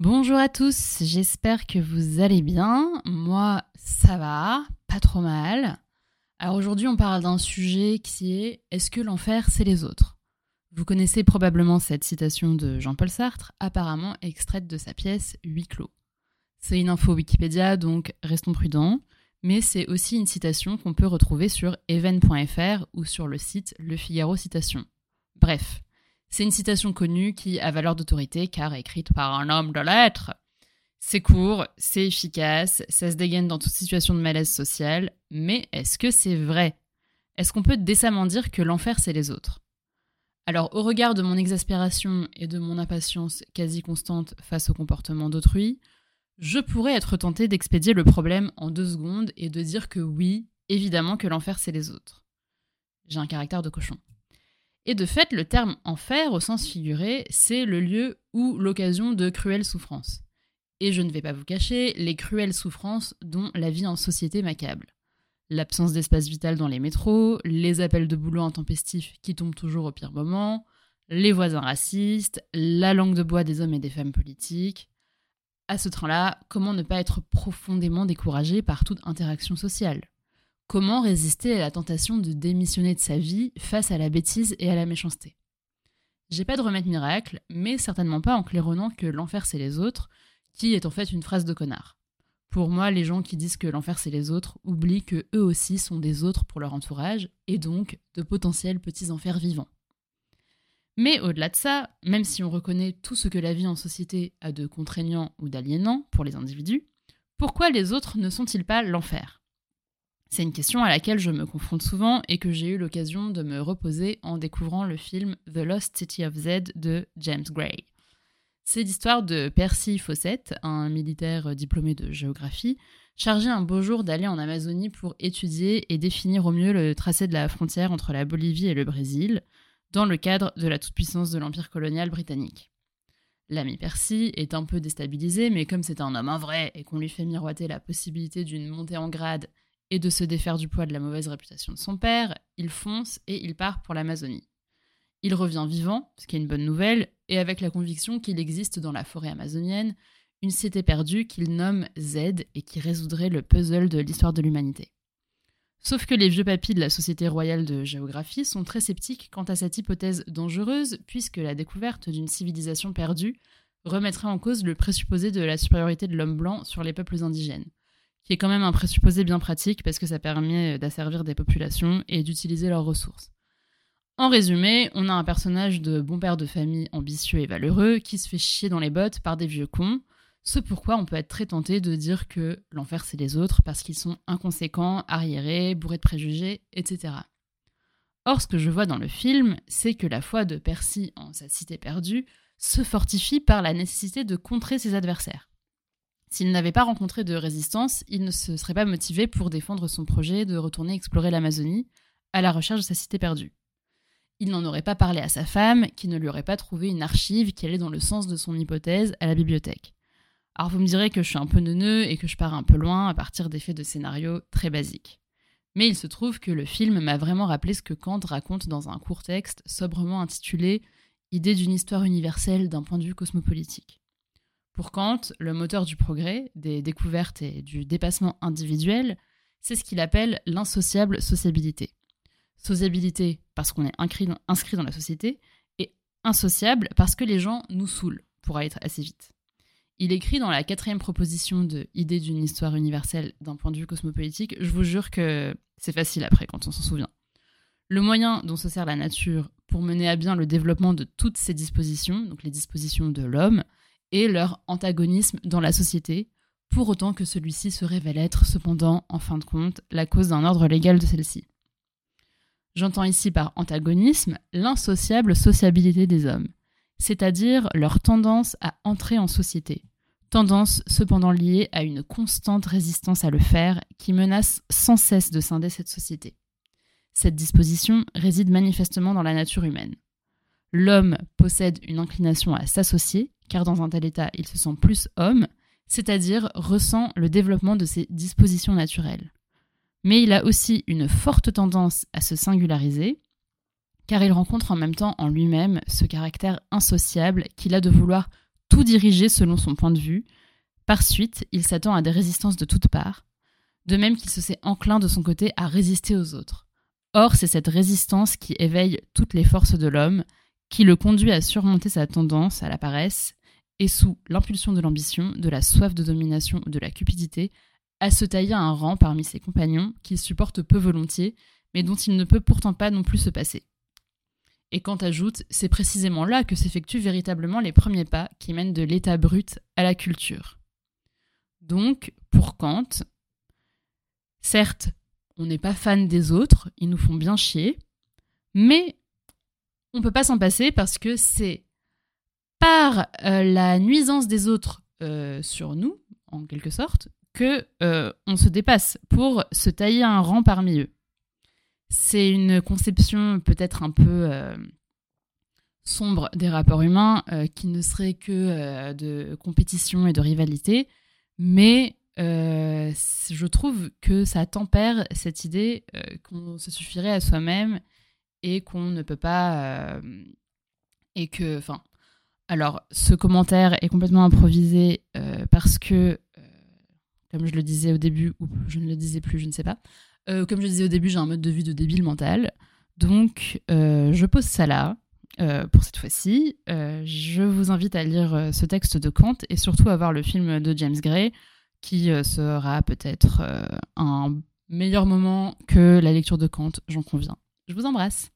Bonjour à tous, j'espère que vous allez bien. Moi, ça va, pas trop mal. Alors aujourd'hui, on parle d'un sujet qui est Est-ce que l'enfer, c'est les autres? Vous connaissez probablement cette citation de Jean-Paul Sartre, apparemment extraite de sa pièce Huit clos. C'est une info Wikipédia, donc restons prudents, mais c'est aussi une citation qu'on peut retrouver sur even.fr ou sur le site Le Figaro Citation. Bref, c'est une citation connue qui a valeur d'autorité car écrite par un homme de lettres. C'est court, c'est efficace, ça se dégaine dans toute situation de malaise social, mais est-ce que c'est vrai? Est-ce qu'on peut décemment dire que l'enfer c'est les autres? Alors au regard de mon exaspération et de mon impatience quasi constante face au comportement d'autrui, je pourrais être tenté d'expédier le problème en deux secondes et de dire que oui, évidemment que l'enfer c'est les autres. J'ai un caractère de cochon. Et de fait, le terme enfer, au sens figuré, c'est le lieu ou l'occasion de cruelles souffrances. Et je ne vais pas vous cacher les cruelles souffrances dont la vie en société m'accable. L'absence d'espace vital dans les métros, les appels de boulot intempestifs qui tombent toujours au pire moment, les voisins racistes, la langue de bois des hommes et des femmes politiques. À ce train-là, comment ne pas être profondément découragé par toute interaction sociale? Comment résister à la tentation de démissionner de sa vie face à la bêtise et à la méchanceté? J'ai pas de remède miracle, mais certainement pas en claironnant que l'enfer c'est les autres, qui est en fait une phrase de connard. Pour moi, les gens qui disent que l'enfer c'est les autres oublient que eux aussi sont des autres pour leur entourage, et donc de potentiels petits enfers vivants. Mais au-delà de ça, même si on reconnaît tout ce que la vie en société a de contraignant ou d'aliénant pour les individus, pourquoi les autres ne sont-ils pas l'enfer? C'est une question à laquelle je me confronte souvent et que j'ai eu l'occasion de me reposer en découvrant le film The Lost City of Z de James Gray. C'est l'histoire de Percy Fawcett, un militaire diplômé de géographie, chargé un beau jour d'aller en Amazonie pour étudier et définir au mieux le tracé de la frontière entre la Bolivie et le Brésil, dans le cadre de la toute-puissance de l'Empire colonial britannique. L'ami Percy est un peu déstabilisé, mais comme c'est un homme vrai et qu'on lui fait miroiter la possibilité d'une montée en grade et de se défaire du poids de la mauvaise réputation de son père, il fonce et il part pour l'Amazonie. Il revient vivant, ce qui est une bonne nouvelle, et avec la conviction qu'il existe dans la forêt amazonienne une cité perdue qu'il nomme Z et qui résoudrait le puzzle de l'histoire de l'humanité. Sauf que les vieux papis de la Société royale de géographie sont très sceptiques quant à cette hypothèse dangereuse, puisque la découverte d'une civilisation perdue remettrait en cause le présupposé de la supériorité de l'homme blanc sur les peuples indigènes qui est quand même un présupposé bien pratique parce que ça permet d'asservir des populations et d'utiliser leurs ressources. En résumé, on a un personnage de bon père de famille ambitieux et valeureux qui se fait chier dans les bottes par des vieux cons, ce pourquoi on peut être très tenté de dire que l'enfer c'est les autres parce qu'ils sont inconséquents, arriérés, bourrés de préjugés, etc. Or, ce que je vois dans le film, c'est que la foi de Percy en sa cité perdue se fortifie par la nécessité de contrer ses adversaires. S'il n'avait pas rencontré de résistance, il ne se serait pas motivé pour défendre son projet de retourner explorer l'Amazonie à la recherche de sa cité perdue. Il n'en aurait pas parlé à sa femme, qui ne lui aurait pas trouvé une archive qui allait dans le sens de son hypothèse à la bibliothèque. Alors vous me direz que je suis un peu neuneux et que je pars un peu loin à partir d'effets de scénario très basiques. Mais il se trouve que le film m'a vraiment rappelé ce que Kant raconte dans un court texte sobrement intitulé Idée d'une histoire universelle d'un point de vue cosmopolitique. Pour Kant, le moteur du progrès, des découvertes et du dépassement individuel, c'est ce qu'il appelle l'insociable sociabilité. Sociabilité parce qu'on est inscrit dans la société, et insociable parce que les gens nous saoulent, pour aller assez vite. Il écrit dans la quatrième proposition de Idée d'une histoire universelle d'un point de vue cosmopolitique, je vous jure que c'est facile après quand on s'en souvient. Le moyen dont se sert la nature pour mener à bien le développement de toutes ces dispositions, donc les dispositions de l'homme, et leur antagonisme dans la société, pour autant que celui-ci se révèle être cependant, en fin de compte, la cause d'un ordre légal de celle-ci. J'entends ici par antagonisme l'insociable sociabilité des hommes, c'est-à-dire leur tendance à entrer en société, tendance cependant liée à une constante résistance à le faire qui menace sans cesse de scinder cette société. Cette disposition réside manifestement dans la nature humaine. L'homme possède une inclination à s'associer, car dans un tel état, il se sent plus homme, c'est-à-dire ressent le développement de ses dispositions naturelles. Mais il a aussi une forte tendance à se singulariser, car il rencontre en même temps en lui-même ce caractère insociable qu'il a de vouloir tout diriger selon son point de vue. Par suite, il s'attend à des résistances de toutes parts, de même qu'il se sait enclin de son côté à résister aux autres. Or, c'est cette résistance qui éveille toutes les forces de l'homme, qui le conduit à surmonter sa tendance à la paresse, et sous l'impulsion de l'ambition, de la soif de domination ou de la cupidité, à se tailler un rang parmi ses compagnons qu'il supporte peu volontiers, mais dont il ne peut pourtant pas non plus se passer. Et quand ajoute, c'est précisément là que s'effectuent véritablement les premiers pas qui mènent de l'état brut à la culture. Donc, pour Kant, certes, on n'est pas fan des autres, ils nous font bien chier, mais on peut pas s'en passer parce que c'est par euh, la nuisance des autres euh, sur nous, en quelque sorte, que euh, on se dépasse pour se tailler un rang parmi eux. C'est une conception peut-être un peu sombre des rapports humains qui ne serait que de compétition et de rivalité, mais je trouve que ça tempère cette idée qu'on se suffirait à soi-même et qu'on ne peut pas et que enfin alors, ce commentaire est complètement improvisé euh, parce que, euh, comme je le disais au début, ou je ne le disais plus, je ne sais pas, euh, comme je disais au début, j'ai un mode de vie de débile mental. Donc, je pose ça là. pour cette fois-ci, je vous invite à lire ce texte de Kant et surtout à voir le film de James Gray, qui sera peut-être un meilleur moment que la lecture de Kant, j'en conviens. Je vous embrasse.